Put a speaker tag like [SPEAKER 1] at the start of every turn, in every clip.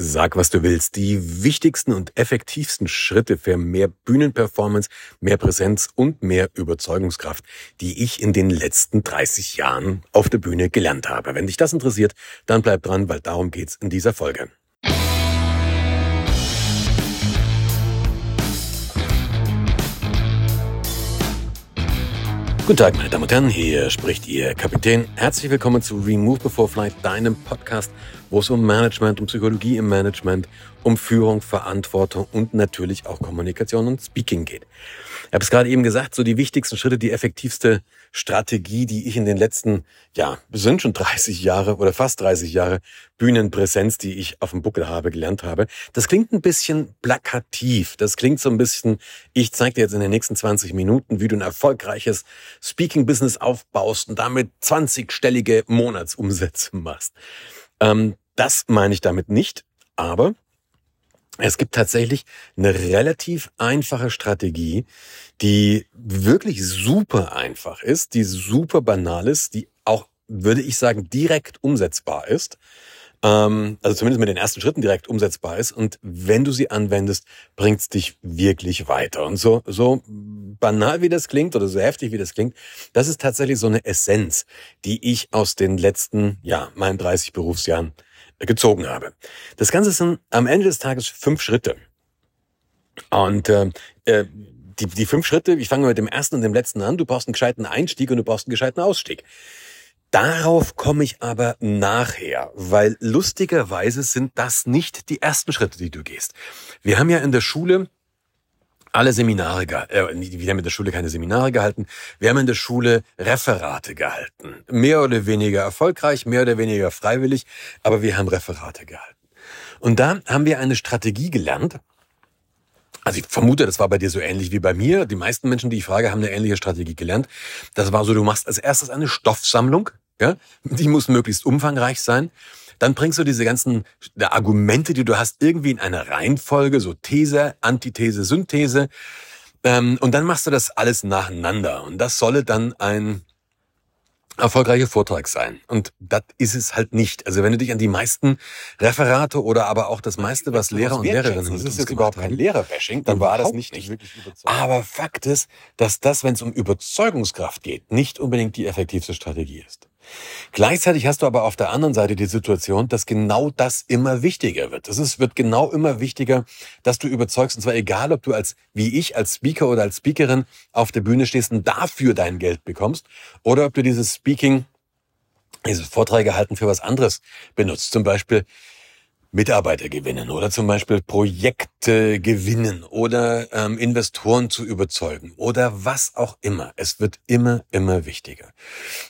[SPEAKER 1] Sag, was du willst. Die wichtigsten und effektivsten Schritte für mehr Bühnenperformance, mehr Präsenz und mehr Überzeugungskraft, die ich in den letzten 30 Jahren auf der Bühne gelernt habe. Wenn dich das interessiert, dann bleib dran, weil darum geht's in dieser Folge. Guten Tag, meine Damen und Herren, hier spricht Ihr Kapitän. Herzlich willkommen zu Remove Before Flight, deinem Podcast, wo es um Management, um Psychologie im Management, um Führung, Verantwortung und natürlich auch Kommunikation und Speaking geht. Ich habe es gerade eben gesagt, so die wichtigsten Schritte, die effektivste Strategie, die ich in den letzten, ja, sind schon 30 Jahre oder fast 30 Jahre Bühnenpräsenz, die ich auf dem Buckel habe, gelernt habe. Das klingt ein bisschen plakativ. Das klingt so ein bisschen, ich zeige dir jetzt in den nächsten 20 Minuten, wie du ein erfolgreiches Speaking-Business aufbaust und damit 20-stellige Monatsumsätze machst. Ähm, das meine ich damit nicht, aber es gibt tatsächlich eine relativ einfache Strategie, die wirklich super einfach ist, die super banal ist, die auch, würde ich sagen, direkt umsetzbar ist. Ähm, also zumindest mit den ersten Schritten direkt umsetzbar ist. Und wenn du sie anwendest, bringt es dich wirklich weiter. Und so, so banal wie das klingt oder so heftig wie das klingt, das ist tatsächlich so eine Essenz, die ich aus den letzten, ja, meinen 30 Berufsjahren gezogen habe. Das Ganze sind am Ende des Tages fünf Schritte. Und äh, äh, die, die fünf Schritte, ich fange mit dem ersten und dem letzten an. Du brauchst einen gescheiten Einstieg und du brauchst einen gescheiten Ausstieg. Darauf komme ich aber nachher, weil lustigerweise sind das nicht die ersten Schritte, die du gehst. Wir haben ja in der Schule alle Seminare, äh, wir haben in der Schule keine Seminare gehalten, wir haben in der Schule Referate gehalten. Mehr oder weniger erfolgreich, mehr oder weniger freiwillig, aber wir haben Referate gehalten. Und da haben wir eine Strategie gelernt. Also ich vermute, das war bei dir so ähnlich wie bei mir. Die meisten Menschen, die ich frage, haben eine ähnliche Strategie gelernt. Das war so, du machst als erstes eine Stoffsammlung, ja? Die muss möglichst umfangreich sein. Dann bringst du diese ganzen Argumente, die du hast, irgendwie in eine Reihenfolge, so These, Antithese, Synthese. Ähm, und dann machst du das alles nacheinander. Und das solle dann ein erfolgreicher Vortrag sein. Und das ist es halt nicht. Also wenn du dich an die meisten Referate oder aber auch das meiste, was Lehrer und Lehrerinnen
[SPEAKER 2] Das ist jetzt überhaupt kein Lehrerbashing, dann war das nicht, nicht wirklich
[SPEAKER 1] überzeugend. Aber Fakt ist, dass das, wenn es um Überzeugungskraft geht, nicht unbedingt die effektivste Strategie ist. Gleichzeitig hast du aber auf der anderen Seite die Situation, dass genau das immer wichtiger wird. Es wird genau immer wichtiger, dass du überzeugst, und zwar egal, ob du als, wie ich, als Speaker oder als Speakerin auf der Bühne stehst und dafür dein Geld bekommst, oder ob du dieses Speaking, diese Vorträge halten für was anderes benutzt. Zum Beispiel Mitarbeiter gewinnen oder zum Beispiel Projekte gewinnen oder ähm, Investoren zu überzeugen oder was auch immer. Es wird immer, immer wichtiger.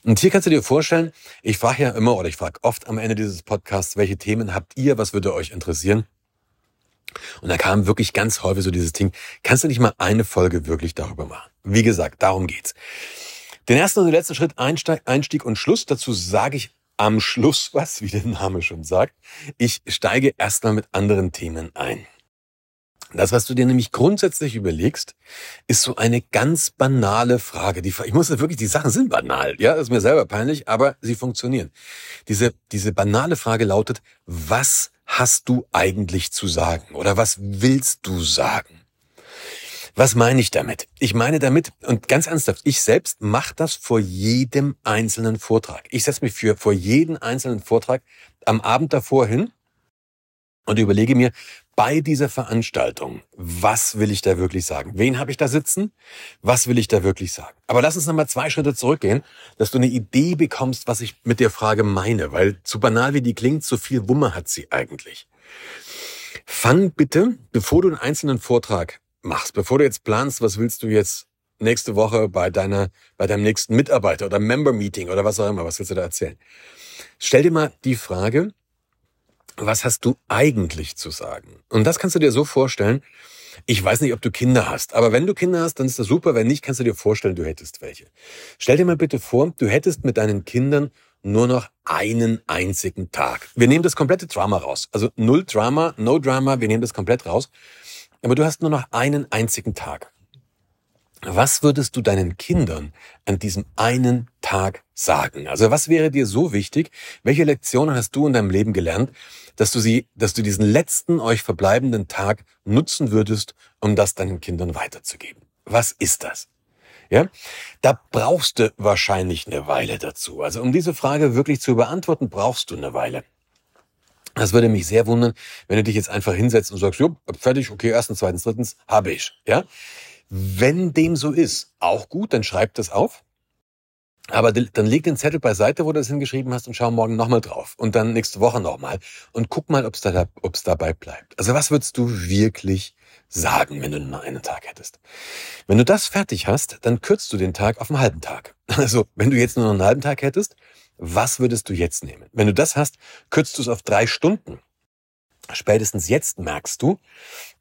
[SPEAKER 1] Und hier kannst du dir vorstellen, ich frage ja immer oder ich frage oft am Ende dieses Podcasts, welche Themen habt ihr, was würde euch interessieren? Und da kam wirklich ganz häufig so dieses Ding, kannst du nicht mal eine Folge wirklich darüber machen? Wie gesagt, darum geht's. Den ersten und den letzten Schritt, Einstieg und Schluss, dazu sage ich am Schluss was, wie der Name schon sagt. Ich steige erstmal mit anderen Themen ein. Das, was du dir nämlich grundsätzlich überlegst, ist so eine ganz banale Frage. Die, ich muss wirklich, die Sachen sind banal, ja, das ist mir selber peinlich, aber sie funktionieren. Diese, diese banale Frage lautet, was hast du eigentlich zu sagen? Oder was willst du sagen? Was meine ich damit? Ich meine damit, und ganz ernsthaft, ich selbst mache das vor jedem einzelnen Vortrag. Ich setze mich für vor jeden einzelnen Vortrag am Abend davor hin und überlege mir bei dieser Veranstaltung, was will ich da wirklich sagen? Wen habe ich da sitzen? Was will ich da wirklich sagen? Aber lass uns nochmal zwei Schritte zurückgehen, dass du eine Idee bekommst, was ich mit der Frage meine, weil zu banal wie die klingt, so viel Wumme hat sie eigentlich. Fang bitte, bevor du einen einzelnen Vortrag machst, bevor du jetzt planst, was willst du jetzt nächste Woche bei deiner, bei deinem nächsten Mitarbeiter oder Member Meeting oder was auch immer, was willst du da erzählen? Stell dir mal die Frage, was hast du eigentlich zu sagen? Und das kannst du dir so vorstellen, ich weiß nicht, ob du Kinder hast, aber wenn du Kinder hast, dann ist das super. Wenn nicht, kannst du dir vorstellen, du hättest welche. Stell dir mal bitte vor, du hättest mit deinen Kindern nur noch einen einzigen Tag. Wir nehmen das komplette Drama raus. Also null Drama, no Drama, wir nehmen das komplett raus. Aber du hast nur noch einen einzigen Tag. Was würdest du deinen Kindern an diesem einen Tag sagen? Also was wäre dir so wichtig? Welche Lektionen hast du in deinem Leben gelernt, dass du sie, dass du diesen letzten euch verbleibenden Tag nutzen würdest, um das deinen Kindern weiterzugeben? Was ist das? Ja, da brauchst du wahrscheinlich eine Weile dazu. Also um diese Frage wirklich zu beantworten, brauchst du eine Weile. Das würde mich sehr wundern, wenn du dich jetzt einfach hinsetzt und sagst, jo, fertig, okay, erstens, zweitens, drittens, habe ich. Ja, wenn dem so ist, auch gut, dann schreib das auf. Aber dann leg den Zettel beiseite, wo du das hingeschrieben hast und schau morgen nochmal drauf. Und dann nächste Woche nochmal. Und guck mal, ob es da, ob's dabei bleibt. Also was würdest du wirklich sagen, wenn du nur einen Tag hättest? Wenn du das fertig hast, dann kürzt du den Tag auf einen halben Tag. Also wenn du jetzt nur noch einen halben Tag hättest, was würdest du jetzt nehmen? Wenn du das hast, kürzt du es auf drei Stunden. Spätestens jetzt merkst du,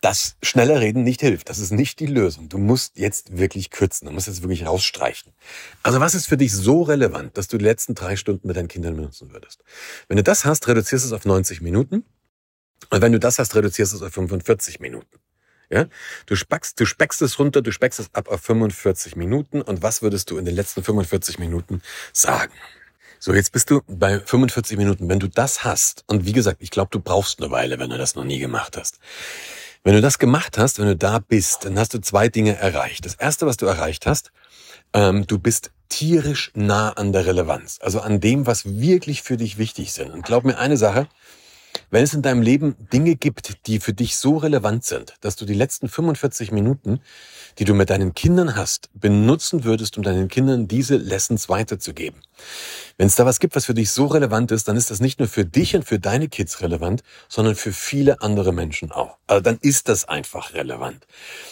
[SPEAKER 1] dass schneller reden nicht hilft. Das ist nicht die Lösung. Du musst jetzt wirklich kürzen. Du musst jetzt wirklich rausstreichen. Also was ist für dich so relevant, dass du die letzten drei Stunden mit deinen Kindern benutzen würdest? Wenn du das hast, reduzierst du es auf 90 Minuten. Und wenn du das hast, reduzierst du es auf 45 Minuten. Ja? Du spackst, du speckst es runter, du speckst es ab auf 45 Minuten. Und was würdest du in den letzten 45 Minuten sagen? So, jetzt bist du bei 45 Minuten. Wenn du das hast, und wie gesagt, ich glaube, du brauchst eine Weile, wenn du das noch nie gemacht hast. Wenn du das gemacht hast, wenn du da bist, dann hast du zwei Dinge erreicht. Das erste, was du erreicht hast, ähm, du bist tierisch nah an der Relevanz, also an dem, was wirklich für dich wichtig sind. Und glaub mir eine Sache, wenn es in deinem Leben Dinge gibt, die für dich so relevant sind, dass du die letzten 45 Minuten, die du mit deinen Kindern hast, benutzen würdest, um deinen Kindern diese Lessons weiterzugeben. Wenn es da was gibt, was für dich so relevant ist, dann ist das nicht nur für dich und für deine Kids relevant, sondern für viele andere Menschen auch. Also dann ist das einfach relevant.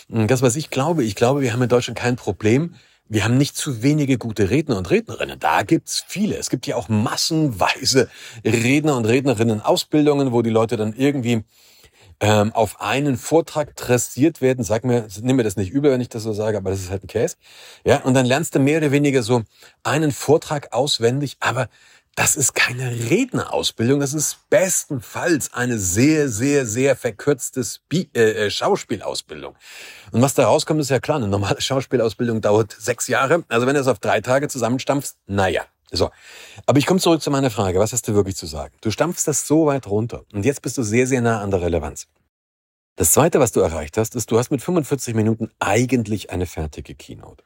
[SPEAKER 1] Das, was ich glaube, ich glaube, wir haben in Deutschland kein Problem, wir haben nicht zu wenige gute Redner und Rednerinnen. Da gibt's viele. Es gibt ja auch massenweise Redner und Rednerinnen Ausbildungen, wo die Leute dann irgendwie ähm, auf einen Vortrag dressiert werden. Sag mir, nimm mir das nicht übel, wenn ich das so sage, aber das ist halt ein Case. Ja, und dann lernst du mehr oder weniger so einen Vortrag auswendig, aber das ist keine Rednerausbildung, das ist bestenfalls eine sehr, sehr, sehr verkürzte Spe äh, äh, Schauspielausbildung. Und was da rauskommt, ist ja klar, eine normale Schauspielausbildung dauert sechs Jahre. Also wenn du es auf drei Tage zusammenstampfst, naja. So. Aber ich komme zurück zu meiner Frage. Was hast du wirklich zu sagen? Du stampfst das so weit runter. Und jetzt bist du sehr, sehr nah an der Relevanz. Das zweite, was du erreicht hast, ist, du hast mit 45 Minuten eigentlich eine fertige Keynote.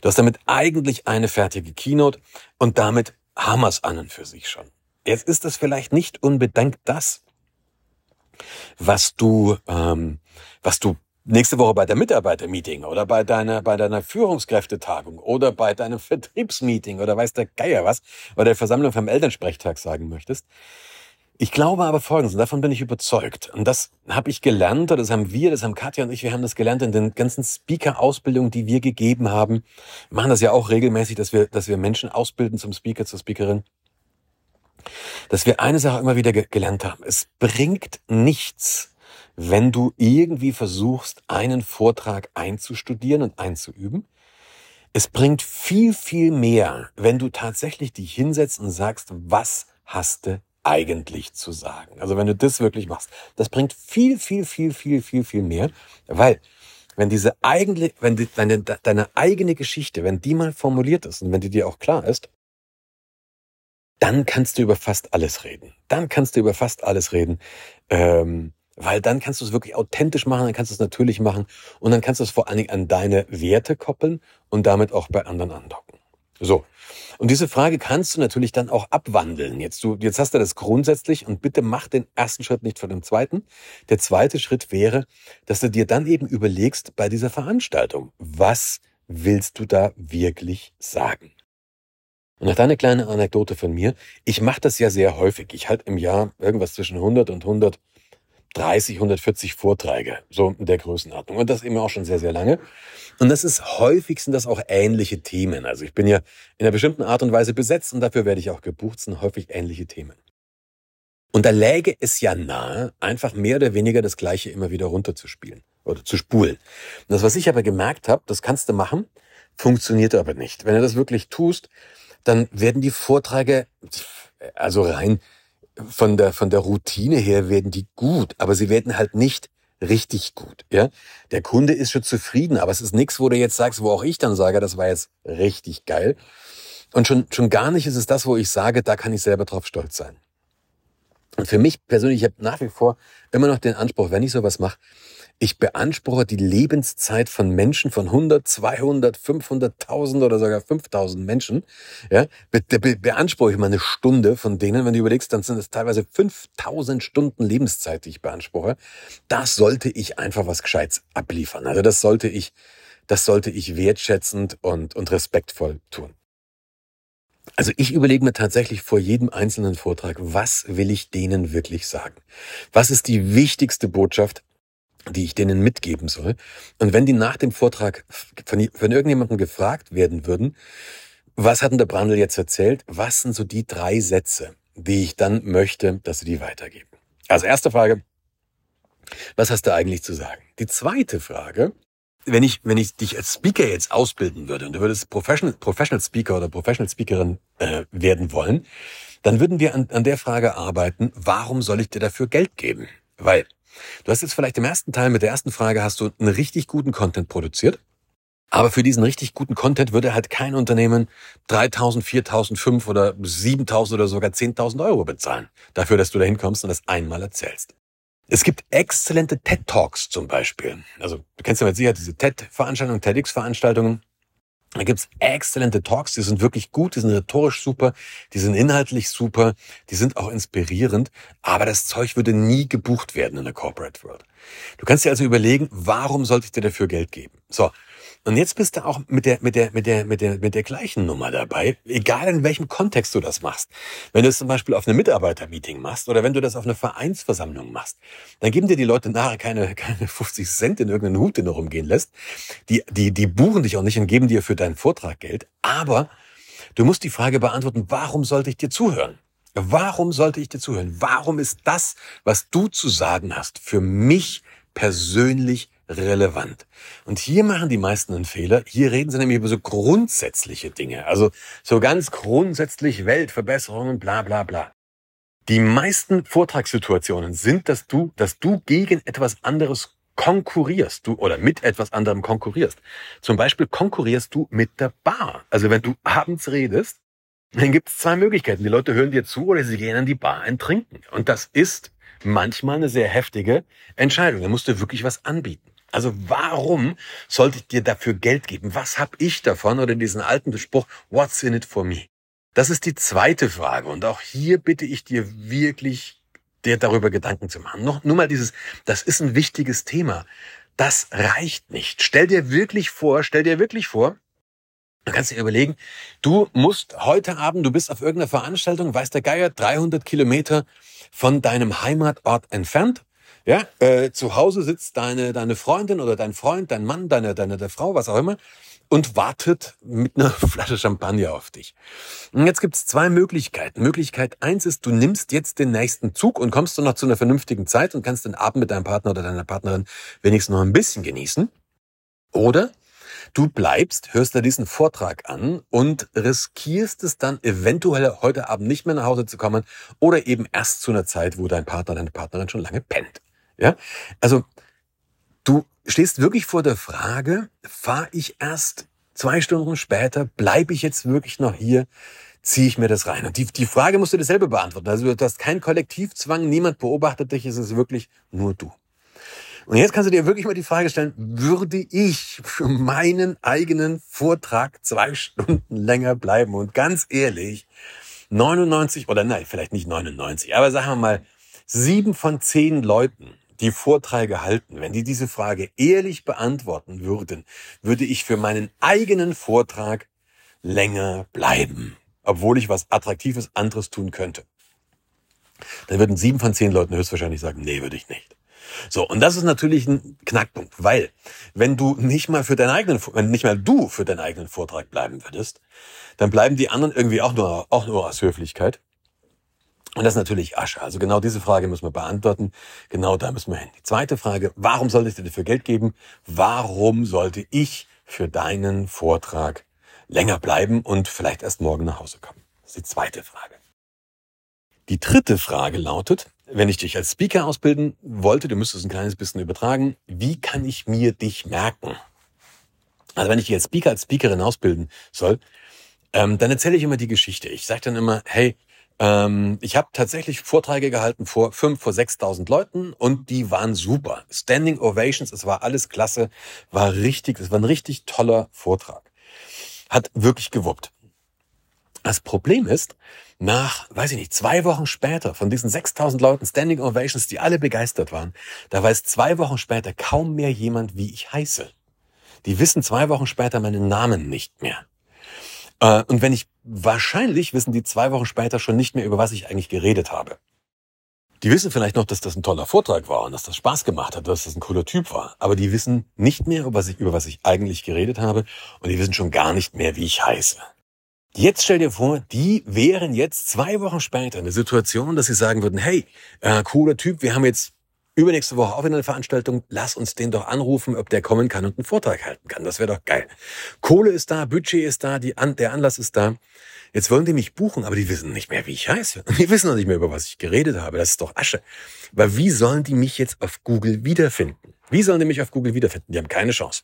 [SPEAKER 1] Du hast damit eigentlich eine fertige Keynote und damit Hammers an und für sich schon. Jetzt ist das vielleicht nicht unbedingt das, was du, ähm, was du nächste Woche bei der Mitarbeitermeeting oder bei deiner, bei deiner Führungskräftetagung oder bei deinem Vertriebsmeeting oder weiß der Geier was, oder der Versammlung vom Elternsprechtag sagen möchtest. Ich glaube aber Folgendes, und davon bin ich überzeugt. Und das habe ich gelernt, oder das haben wir, das haben Katja und ich, wir haben das gelernt in den ganzen Speaker-Ausbildungen, die wir gegeben haben. Wir machen das ja auch regelmäßig, dass wir, dass wir Menschen ausbilden zum Speaker, zur Speakerin. Dass wir eine Sache immer wieder ge gelernt haben. Es bringt nichts, wenn du irgendwie versuchst, einen Vortrag einzustudieren und einzuüben. Es bringt viel, viel mehr, wenn du tatsächlich dich hinsetzt und sagst, was hast du eigentlich zu sagen. Also wenn du das wirklich machst, das bringt viel, viel, viel, viel, viel, viel mehr, weil wenn diese eigene, wenn die, deine, deine eigene Geschichte, wenn die mal formuliert ist und wenn die dir auch klar ist, dann kannst du über fast alles reden. Dann kannst du über fast alles reden, ähm, weil dann kannst du es wirklich authentisch machen, dann kannst du es natürlich machen und dann kannst du es vor allen Dingen an deine Werte koppeln und damit auch bei anderen andocken. So. Und diese Frage kannst du natürlich dann auch abwandeln. Jetzt, du, jetzt hast du das grundsätzlich und bitte mach den ersten Schritt nicht vor dem zweiten. Der zweite Schritt wäre, dass du dir dann eben überlegst bei dieser Veranstaltung, was willst du da wirklich sagen? Und noch eine kleine Anekdote von mir. Ich mache das ja sehr häufig. Ich halte im Jahr irgendwas zwischen 100 und 100 30, 140 Vorträge, so in der Größenordnung. Und das immer auch schon sehr, sehr lange. Und das ist häufig sind das auch ähnliche Themen. Also ich bin ja in einer bestimmten Art und Weise besetzt und dafür werde ich auch gebucht, sind häufig ähnliche Themen. Und da läge es ja nahe, einfach mehr oder weniger das Gleiche immer wieder runterzuspielen oder zu spulen. Und das, was ich aber gemerkt habe, das kannst du machen, funktioniert aber nicht. Wenn du das wirklich tust, dann werden die Vorträge, also rein von der, von der Routine her werden die gut, aber sie werden halt nicht richtig gut. Ja, der Kunde ist schon zufrieden, aber es ist nichts, wo du jetzt sagst, wo auch ich dann sage, das war jetzt richtig geil. Und schon schon gar nicht ist es das, wo ich sage, da kann ich selber drauf stolz sein. Und für mich persönlich, ich habe nach wie vor immer noch den Anspruch, wenn ich sowas mache, ich beanspruche die Lebenszeit von Menschen von 100, 200, 500.000 oder sogar 5.000 Menschen. Ja, be be beanspruche ich mal eine Stunde von denen. Wenn du überlegst, dann sind es teilweise 5.000 Stunden Lebenszeit, die ich beanspruche. Das sollte ich einfach was Gescheites abliefern. Also das sollte ich, das sollte ich wertschätzend und, und respektvoll tun. Also ich überlege mir tatsächlich vor jedem einzelnen Vortrag, was will ich denen wirklich sagen? Was ist die wichtigste Botschaft, die ich denen mitgeben soll. Und wenn die nach dem Vortrag von, von irgendjemandem gefragt werden würden, was hat denn der Brandl jetzt erzählt? Was sind so die drei Sätze, die ich dann möchte, dass sie die weitergeben? Also erste Frage, was hast du eigentlich zu sagen? Die zweite Frage, wenn ich, wenn ich dich als Speaker jetzt ausbilden würde und du würdest Professional, Professional Speaker oder Professional Speakerin äh, werden wollen, dann würden wir an, an der Frage arbeiten, warum soll ich dir dafür Geld geben? Weil Du hast jetzt vielleicht im ersten Teil mit der ersten Frage hast du einen richtig guten Content produziert. Aber für diesen richtig guten Content würde halt kein Unternehmen 3.000, 4.000, 5 oder 7.000 oder sogar 10.000 Euro bezahlen. Dafür, dass du da hinkommst und das einmal erzählst. Es gibt exzellente TED Talks zum Beispiel. Also du kennst ja mit Sicherheit diese TED-Veranstaltungen, TEDx-Veranstaltungen. Da gibt's exzellente Talks, die sind wirklich gut, die sind rhetorisch super, die sind inhaltlich super, die sind auch inspirierend, aber das Zeug würde nie gebucht werden in der Corporate World. Du kannst dir also überlegen, warum sollte ich dir dafür Geld geben? So, und jetzt bist du auch mit der, mit der, mit der, mit der, mit der gleichen Nummer dabei, egal in welchem Kontext du das machst. Wenn du es zum Beispiel auf einem Mitarbeitermeeting machst oder wenn du das auf einer Vereinsversammlung machst, dann geben dir die Leute nachher keine, keine 50 Cent in irgendeinen Hut, den du rumgehen lässt. Die, die, die buchen dich auch nicht und geben dir für deinen Vortrag Geld. Aber du musst die Frage beantworten, warum sollte ich dir zuhören? Warum sollte ich dir zuhören? Warum ist das, was du zu sagen hast, für mich persönlich relevant. Und hier machen die meisten einen Fehler. Hier reden sie nämlich über so grundsätzliche Dinge. Also so ganz grundsätzlich Weltverbesserungen, bla bla bla. Die meisten Vortragssituationen sind, dass du, dass du gegen etwas anderes konkurrierst, du oder mit etwas anderem konkurrierst. Zum Beispiel konkurrierst du mit der Bar. Also wenn du abends redest, dann gibt es zwei Möglichkeiten. Die Leute hören dir zu oder sie gehen an die Bar und trinken. Und das ist manchmal eine sehr heftige Entscheidung. Da musst du wirklich was anbieten. Also warum sollte ich dir dafür Geld geben? Was habe ich davon? Oder diesen alten Spruch, what's in it for me? Das ist die zweite Frage. Und auch hier bitte ich dir wirklich, dir darüber Gedanken zu machen. Noch, nur mal dieses, das ist ein wichtiges Thema. Das reicht nicht. Stell dir wirklich vor, stell dir wirklich vor, Du kannst dir überlegen, du musst heute Abend, du bist auf irgendeiner Veranstaltung, weiß der Geier, 300 Kilometer von deinem Heimatort entfernt ja, äh, zu Hause sitzt deine, deine Freundin oder dein Freund, dein Mann, deine, deine, deine Frau, was auch immer, und wartet mit einer Flasche Champagner auf dich. Und jetzt gibt's zwei Möglichkeiten. Möglichkeit eins ist, du nimmst jetzt den nächsten Zug und kommst du noch zu einer vernünftigen Zeit und kannst den Abend mit deinem Partner oder deiner Partnerin wenigstens noch ein bisschen genießen. Oder du bleibst, hörst dir diesen Vortrag an und riskierst es dann eventuell heute Abend nicht mehr nach Hause zu kommen oder eben erst zu einer Zeit, wo dein Partner, deine Partnerin schon lange pennt. Ja? Also du stehst wirklich vor der Frage, fahre ich erst zwei Stunden später, bleibe ich jetzt wirklich noch hier, ziehe ich mir das rein? Und die, die Frage musst du dir selber beantworten. Also du hast keinen Kollektivzwang, niemand beobachtet dich, es ist wirklich nur du. Und jetzt kannst du dir wirklich mal die Frage stellen, würde ich für meinen eigenen Vortrag zwei Stunden länger bleiben? Und ganz ehrlich, 99 oder nein, vielleicht nicht 99, aber sagen wir mal, sieben von zehn Leuten die Vorträge halten, wenn die diese Frage ehrlich beantworten würden, würde ich für meinen eigenen Vortrag länger bleiben, obwohl ich was Attraktives anderes tun könnte. Dann würden sieben von zehn Leuten höchstwahrscheinlich sagen, nee, würde ich nicht. So, und das ist natürlich ein Knackpunkt, weil wenn du nicht mal für deinen eigenen, wenn nicht mal du für deinen eigenen Vortrag bleiben würdest, dann bleiben die anderen irgendwie auch nur, auch nur aus Höflichkeit. Und das ist natürlich Asche. Also genau diese Frage müssen wir beantworten. Genau da müssen wir hin. Die zweite Frage, warum sollte ich dir dafür Geld geben? Warum sollte ich für deinen Vortrag länger bleiben und vielleicht erst morgen nach Hause kommen? Das ist die zweite Frage. Die dritte Frage lautet, wenn ich dich als Speaker ausbilden wollte, du müsstest ein kleines bisschen übertragen, wie kann ich mir dich merken? Also wenn ich dich als Speaker, als Speakerin ausbilden soll, ähm, dann erzähle ich immer die Geschichte. Ich sage dann immer, hey, ähm, ich habe tatsächlich Vorträge gehalten vor fünf, vor 6.000 Leuten und die waren super. Standing Ovations, es war alles klasse, war richtig, es war ein richtig toller Vortrag. Hat wirklich gewuppt. Das Problem ist, nach, weiß ich nicht, zwei Wochen später von diesen 6000 Leuten Standing Ovations, die alle begeistert waren, da weiß zwei Wochen später kaum mehr jemand, wie ich heiße. Die wissen zwei Wochen später meinen Namen nicht mehr. Äh, und wenn ich, wahrscheinlich wissen die zwei Wochen später schon nicht mehr, über was ich eigentlich geredet habe. Die wissen vielleicht noch, dass das ein toller Vortrag war und dass das Spaß gemacht hat, dass das ein cooler Typ war. Aber die wissen nicht mehr, über was ich, über was ich eigentlich geredet habe. Und die wissen schon gar nicht mehr, wie ich heiße. Jetzt stell dir vor, die wären jetzt zwei Wochen später in der Situation, dass sie sagen würden, hey, äh, cooler Typ, wir haben jetzt übernächste Woche auch wieder eine Veranstaltung, lass uns den doch anrufen, ob der kommen kann und einen Vortrag halten kann. Das wäre doch geil. Kohle ist da, Budget ist da, An der Anlass ist da. Jetzt wollen die mich buchen, aber die wissen nicht mehr, wie ich heiße. Und die wissen noch nicht mehr, über was ich geredet habe. Das ist doch Asche. Weil wie sollen die mich jetzt auf Google wiederfinden? Wie sollen die mich auf Google wiederfinden? Die haben keine Chance.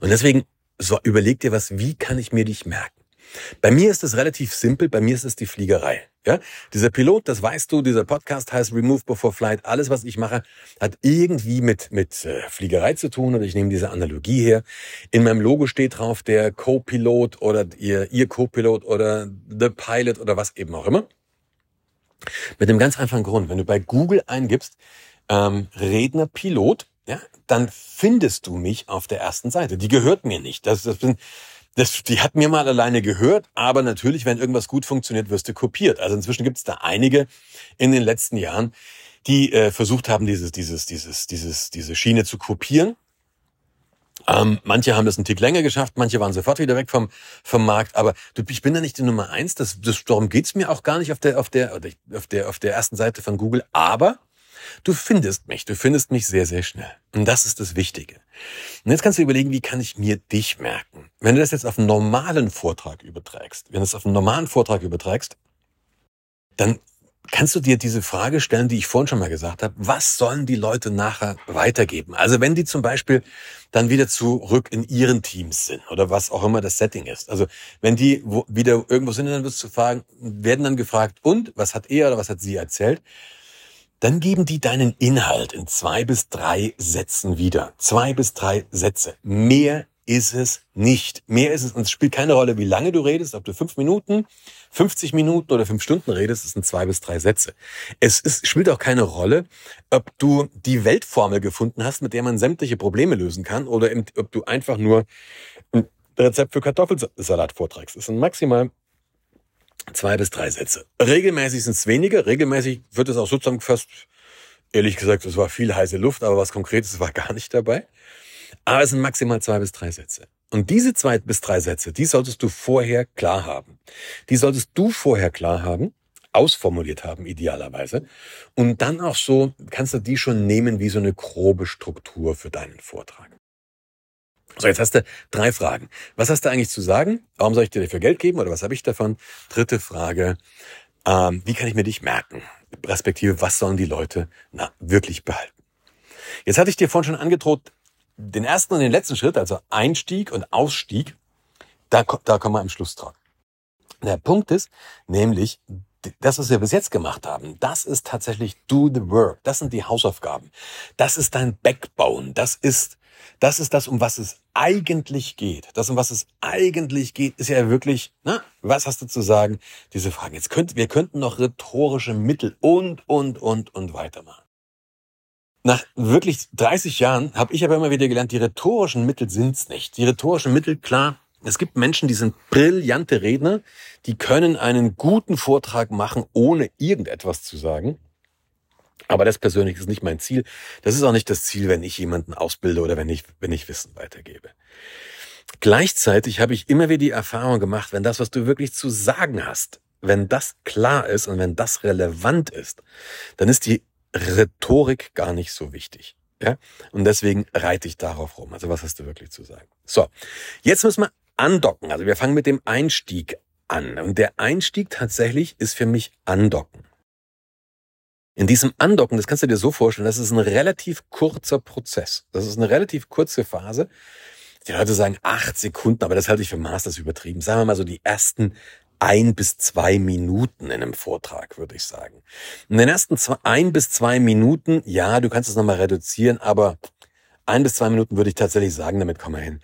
[SPEAKER 1] Und deswegen so, überleg dir was, wie kann ich mir dich merken? Bei mir ist es relativ simpel, bei mir ist es die Fliegerei. Ja? Dieser Pilot, das weißt du, dieser Podcast heißt Remove Before Flight. Alles, was ich mache, hat irgendwie mit, mit äh, Fliegerei zu tun oder ich nehme diese Analogie her. In meinem Logo steht drauf der Co-Pilot oder ihr, ihr Co-Pilot oder The Pilot oder was eben auch immer. Mit dem ganz einfachen Grund, wenn du bei Google eingibst, ähm, Redner Pilot, ja, dann findest du mich auf der ersten Seite. Die gehört mir nicht. Das, das, das, die hat mir mal alleine gehört, aber natürlich, wenn irgendwas gut funktioniert, wirst du kopiert. Also inzwischen gibt es da einige in den letzten Jahren, die äh, versucht haben, dieses, dieses, dieses, dieses, diese Schiene zu kopieren. Ähm, manche haben das einen Tick länger geschafft, manche waren sofort wieder weg vom, vom Markt. Aber du, ich bin da nicht die Nummer eins. Das, das, darum geht's mir auch gar nicht auf der, auf der, auf der, auf der ersten Seite von Google. Aber Du findest mich, du findest mich sehr, sehr schnell. Und das ist das Wichtige. Und jetzt kannst du überlegen, wie kann ich mir dich merken? Wenn du das jetzt auf einen normalen Vortrag überträgst, wenn du es auf einen normalen Vortrag überträgst, dann kannst du dir diese Frage stellen, die ich vorhin schon mal gesagt habe. Was sollen die Leute nachher weitergeben? Also wenn die zum Beispiel dann wieder zurück in ihren Teams sind oder was auch immer das Setting ist. Also wenn die wieder irgendwo sind, dann wirst du fragen, werden dann gefragt, und was hat er oder was hat sie erzählt? Dann geben die deinen Inhalt in zwei bis drei Sätzen wieder. Zwei bis drei Sätze. Mehr ist es nicht. Mehr ist es, und es spielt keine Rolle, wie lange du redest, ob du fünf Minuten, 50 Minuten oder fünf Stunden redest, es sind zwei bis drei Sätze. Es ist, spielt auch keine Rolle, ob du die Weltformel gefunden hast, mit der man sämtliche Probleme lösen kann, oder ob du einfach nur ein Rezept für Kartoffelsalat vorträgst. Es sind maximal Zwei bis drei Sätze. Regelmäßig sind es weniger. Regelmäßig wird es auch so zusammengefasst. Ehrlich gesagt, es war viel heiße Luft, aber was Konkretes war gar nicht dabei. Aber es sind maximal zwei bis drei Sätze. Und diese zwei bis drei Sätze, die solltest du vorher klar haben. Die solltest du vorher klar haben, ausformuliert haben, idealerweise. Und dann auch so, kannst du die schon nehmen wie so eine grobe Struktur für deinen Vortrag. So, jetzt hast du drei Fragen. Was hast du eigentlich zu sagen? Warum soll ich dir dafür Geld geben oder was habe ich davon? Dritte Frage, ähm, wie kann ich mir dich merken? Respektive, was sollen die Leute na, wirklich behalten? Jetzt hatte ich dir vorhin schon angedroht, den ersten und den letzten Schritt, also Einstieg und Ausstieg, da, da kommen wir am Schluss dran. Der Punkt ist nämlich, das, was wir bis jetzt gemacht haben, das ist tatsächlich do the work. Das sind die Hausaufgaben. Das ist dein Backbone. Das ist das ist das, um was es eigentlich geht. Das, um was es eigentlich geht, ist ja wirklich, na, was hast du zu sagen? Diese Fragen. Jetzt könnt, wir könnten noch rhetorische Mittel und, und, und, und weitermachen. Nach wirklich 30 Jahren habe ich aber immer wieder gelernt, die rhetorischen Mittel sind's nicht. Die rhetorischen Mittel, klar, es gibt Menschen, die sind brillante Redner, die können einen guten Vortrag machen, ohne irgendetwas zu sagen. Aber das persönlich ist nicht mein Ziel. Das ist auch nicht das Ziel, wenn ich jemanden ausbilde oder wenn ich, wenn ich Wissen weitergebe. Gleichzeitig habe ich immer wieder die Erfahrung gemacht, wenn das, was du wirklich zu sagen hast, wenn das klar ist und wenn das relevant ist, dann ist die Rhetorik gar nicht so wichtig. Ja? Und deswegen reite ich darauf rum. Also was hast du wirklich zu sagen? So, jetzt müssen wir andocken. Also wir fangen mit dem Einstieg an. Und der Einstieg tatsächlich ist für mich andocken. In diesem Andocken, das kannst du dir so vorstellen, das ist ein relativ kurzer Prozess. Das ist eine relativ kurze Phase. Die Leute sagen acht Sekunden, aber das halte ich für Masters übertrieben. Sagen wir mal so die ersten ein bis zwei Minuten in einem Vortrag, würde ich sagen. In den ersten zwei, ein bis zwei Minuten, ja, du kannst es nochmal reduzieren, aber ein bis zwei Minuten würde ich tatsächlich sagen, damit kommen wir hin.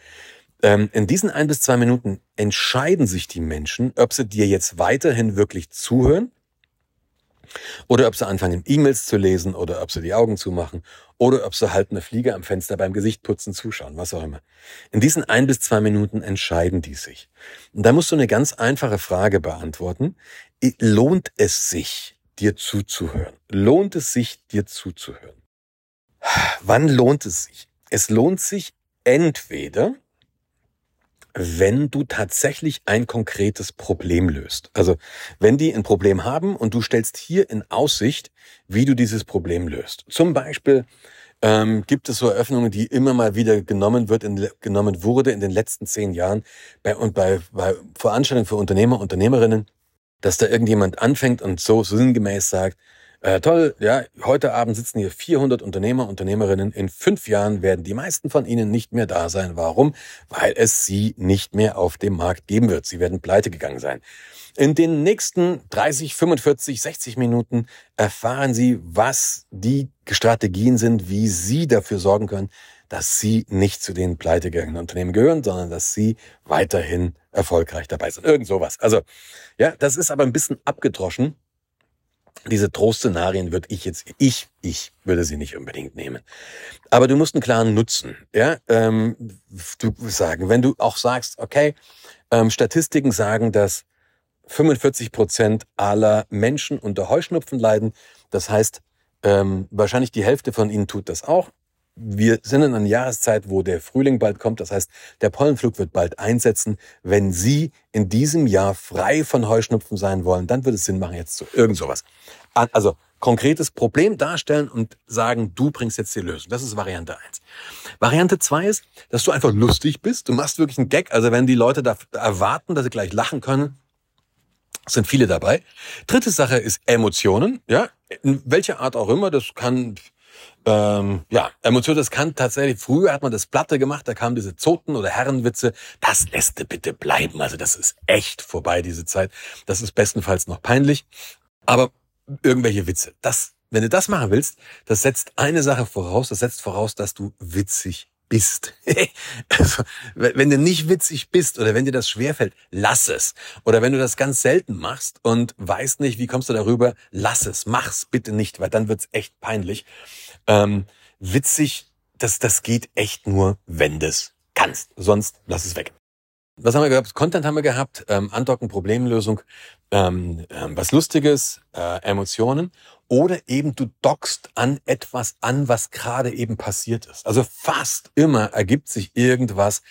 [SPEAKER 1] Ähm, in diesen ein bis zwei Minuten entscheiden sich die Menschen, ob sie dir jetzt weiterhin wirklich zuhören oder ob sie anfangen, E-Mails zu lesen oder ob sie die Augen zumachen oder ob sie halt eine Fliege am Fenster beim Gesichtputzen zuschauen, was auch immer. In diesen ein bis zwei Minuten entscheiden die sich. Und da musst du eine ganz einfache Frage beantworten. Lohnt es sich, dir zuzuhören? Lohnt es sich, dir zuzuhören? Wann lohnt es sich? Es lohnt sich entweder, wenn du tatsächlich ein konkretes Problem löst. Also wenn die ein Problem haben und du stellst hier in Aussicht, wie du dieses Problem löst. Zum Beispiel ähm, gibt es so Eröffnungen, die immer mal wieder genommen wird, in, genommen wurde in den letzten zehn Jahren bei, und bei, bei Veranstaltungen für Unternehmer, Unternehmerinnen, dass da irgendjemand anfängt und so sinngemäß sagt, äh, toll, ja, heute Abend sitzen hier 400 Unternehmer, Unternehmerinnen. In fünf Jahren werden die meisten von ihnen nicht mehr da sein. Warum? Weil es sie nicht mehr auf dem Markt geben wird. Sie werden pleite gegangen sein. In den nächsten 30, 45, 60 Minuten erfahren Sie, was die Strategien sind, wie Sie dafür sorgen können, dass Sie nicht zu den pleitegegangenen Unternehmen gehören, sondern dass Sie weiterhin erfolgreich dabei sind. Irgend sowas. Also, ja, das ist aber ein bisschen abgedroschen diese Trostszenarien würde ich jetzt, ich, ich würde sie nicht unbedingt nehmen. Aber du musst einen klaren Nutzen, ja, ähm, du sagen, wenn du auch sagst, okay, ähm, Statistiken sagen, dass 45 Prozent aller Menschen unter Heuschnupfen leiden. Das heißt, ähm, wahrscheinlich die Hälfte von ihnen tut das auch wir sind in einer Jahreszeit, wo der Frühling bald kommt. Das heißt, der Pollenflug wird bald einsetzen. Wenn Sie in diesem Jahr frei von Heuschnupfen sein wollen, dann würde es Sinn machen, jetzt zu irgend sowas. Also konkretes Problem darstellen und sagen, du bringst jetzt die Lösung. Das ist Variante eins. Variante zwei ist, dass du einfach lustig bist. Du machst wirklich einen Gag. Also wenn die Leute da erwarten, dass sie gleich lachen können, sind viele dabei. Dritte Sache ist Emotionen. Ja, in welcher Art auch immer. Das kann ähm, ja, Emotion, das kann tatsächlich, früher hat man das Platte gemacht, da kamen diese Zoten oder Herrenwitze, das lässt du bitte bleiben. Also das ist echt vorbei, diese Zeit. Das ist bestenfalls noch peinlich. Aber irgendwelche Witze, das, wenn du das machen willst, das setzt eine Sache voraus, das setzt voraus, dass du witzig bist. also, wenn du nicht witzig bist oder wenn dir das schwerfällt, lass es. Oder wenn du das ganz selten machst und weißt nicht, wie kommst du darüber, lass es, mach's bitte nicht, weil dann wird's echt peinlich. Ähm, witzig, das, das geht echt nur, wenn du es kannst. Sonst lass es weg. Was haben wir gehabt? Content haben wir gehabt, ähm, Andocken, Problemlösung, ähm, ähm, was Lustiges, äh, Emotionen. Oder eben du dockst an etwas an, was gerade eben passiert ist. Also fast immer ergibt sich irgendwas,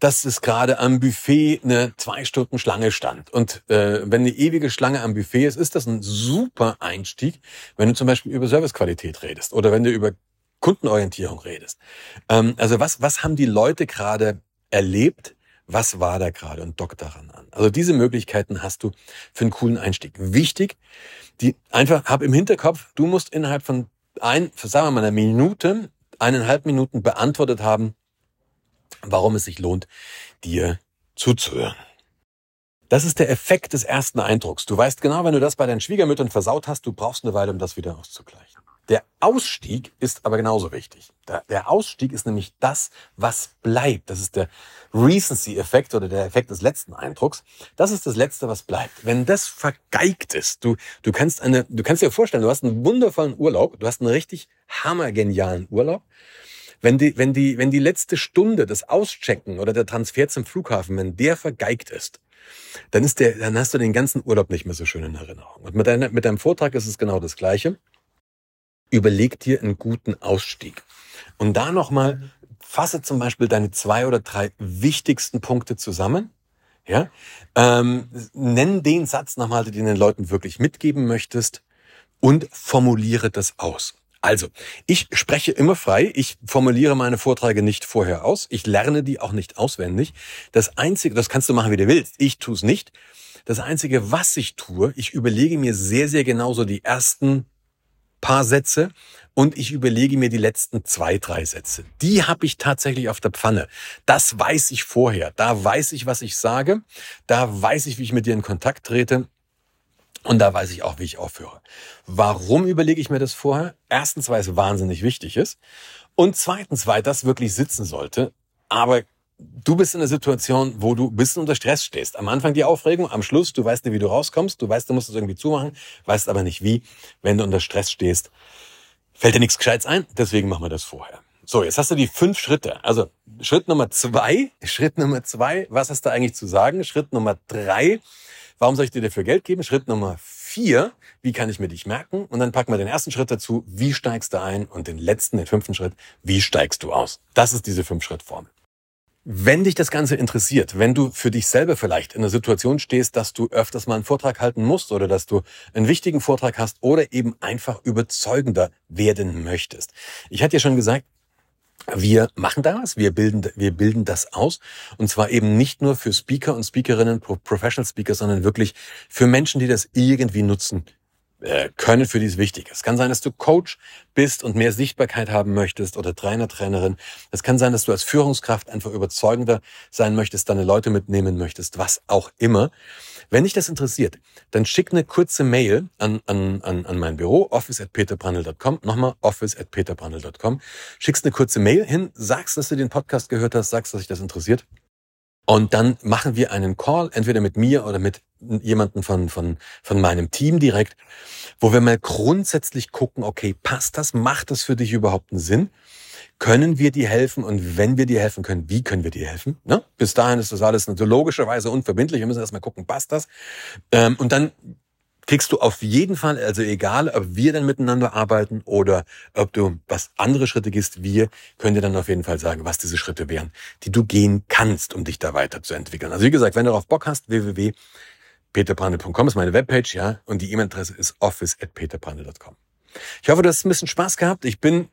[SPEAKER 1] dass es gerade am Buffet eine zwei Stunden Schlange stand. Und äh, wenn eine ewige Schlange am Buffet ist, ist das ein super Einstieg, wenn du zum Beispiel über Servicequalität redest oder wenn du über Kundenorientierung redest. Ähm, also was, was haben die Leute gerade erlebt? Was war da gerade und dock daran an? Also diese Möglichkeiten hast du für einen coolen Einstieg. Wichtig, die einfach hab im Hinterkopf, du musst innerhalb von ein, sagen wir mal einer Minute, eineinhalb Minuten beantwortet haben, warum es sich lohnt, dir zuzuhören. Das ist der Effekt des ersten Eindrucks. Du weißt genau, wenn du das bei deinen Schwiegermüttern versaut hast, du brauchst eine Weile, um das wieder auszugleichen. Der Ausstieg ist aber genauso wichtig. Der Ausstieg ist nämlich das, was bleibt. Das ist der Recency-Effekt oder der Effekt des letzten Eindrucks. Das ist das Letzte, was bleibt. Wenn das vergeigt ist, du, du kannst eine, du kannst dir vorstellen, du hast einen wundervollen Urlaub, du hast einen richtig hammergenialen Urlaub wenn die, wenn die, wenn die letzte Stunde das Auschecken oder der Transfer zum Flughafen, wenn der vergeigt ist, dann ist der, dann hast du den ganzen Urlaub nicht mehr so schön in Erinnerung. Und mit, deiner, mit deinem Vortrag ist es genau das Gleiche. Überleg dir einen guten Ausstieg. Und da nochmal, fasse zum Beispiel deine zwei oder drei wichtigsten Punkte zusammen. Ja, ähm, nenn den Satz nochmal, den den Leuten wirklich mitgeben möchtest und formuliere das aus. Also, ich spreche immer frei. Ich formuliere meine Vorträge nicht vorher aus. Ich lerne die auch nicht auswendig. Das Einzige, das kannst du machen, wie du willst. Ich tue es nicht. Das Einzige, was ich tue, ich überlege mir sehr, sehr genau so die ersten paar Sätze und ich überlege mir die letzten zwei, drei Sätze. Die habe ich tatsächlich auf der Pfanne. Das weiß ich vorher. Da weiß ich, was ich sage. Da weiß ich, wie ich mit dir in Kontakt trete. Und da weiß ich auch, wie ich aufhöre. Warum überlege ich mir das vorher? Erstens, weil es wahnsinnig wichtig ist. Und zweitens, weil das wirklich sitzen sollte. Aber du bist in einer Situation, wo du ein bisschen unter Stress stehst. Am Anfang die Aufregung, am Schluss, du weißt nicht, wie du rauskommst, du weißt, du musst es irgendwie zumachen, weißt aber nicht wie. Wenn du unter Stress stehst, fällt dir nichts Gescheites ein, deswegen machen wir das vorher. So, jetzt hast du die fünf Schritte. Also Schritt Nummer zwei, Schritt Nummer zwei, was hast du eigentlich zu sagen? Schritt Nummer drei, warum soll ich dir dafür Geld geben? Schritt Nummer vier, wie kann ich mir dich merken? Und dann packen wir den ersten Schritt dazu, wie steigst du ein? Und den letzten, den fünften Schritt, wie steigst du aus? Das ist diese Fünf-Schritt-Formel. Wenn dich das Ganze interessiert, wenn du für dich selber vielleicht in einer Situation stehst, dass du öfters mal einen Vortrag halten musst oder dass du einen wichtigen Vortrag hast oder eben einfach überzeugender werden möchtest. Ich hatte ja schon gesagt, wir machen da was, wir bilden, wir bilden das aus. Und zwar eben nicht nur für Speaker und Speakerinnen, Professional Speaker, sondern wirklich für Menschen, die das irgendwie nutzen äh, können, für die es wichtig ist. Es kann sein, dass du Coach bist und mehr Sichtbarkeit haben möchtest oder Trainer, Trainerin. Es kann sein, dass du als Führungskraft einfach überzeugender sein möchtest, deine Leute mitnehmen möchtest, was auch immer. Wenn dich das interessiert, dann schick eine kurze Mail an, an, an, an mein Büro, office at peterbrandl.com. Nochmal, office at peterbrandl.com. Schickst eine kurze Mail hin, sagst, dass du den Podcast gehört hast, sagst, dass dich das interessiert. Und dann machen wir einen Call, entweder mit mir oder mit jemanden von, von, von meinem Team direkt, wo wir mal grundsätzlich gucken, okay, passt das? Macht das für dich überhaupt einen Sinn? Können wir dir helfen? Und wenn wir dir helfen können, wie können wir dir helfen? Ne? Bis dahin ist das alles logischerweise unverbindlich. Wir müssen erstmal gucken, passt das? Ähm, und dann kriegst du auf jeden Fall, also egal, ob wir dann miteinander arbeiten oder ob du was andere Schritte gehst, wir können dir dann auf jeden Fall sagen, was diese Schritte wären, die du gehen kannst, um dich da weiterzuentwickeln. Also wie gesagt, wenn du darauf Bock hast, www.peterbrandl.com ist meine Webpage, ja, und die E-Mail-Adresse ist office@peterbrandl.com. Ich hoffe, du hast ein bisschen Spaß gehabt. Ich bin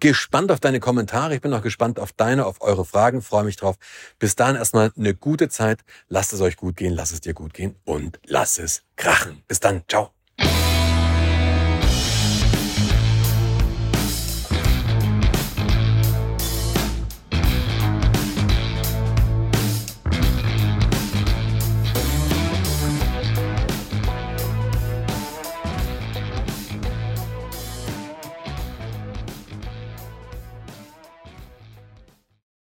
[SPEAKER 1] gespannt auf deine Kommentare. Ich bin auch gespannt auf deine, auf eure Fragen. Freue mich drauf. Bis dahin erstmal eine gute Zeit. Lasst es euch gut gehen. Lasst es dir gut gehen und lasst es krachen. Bis dann. Ciao.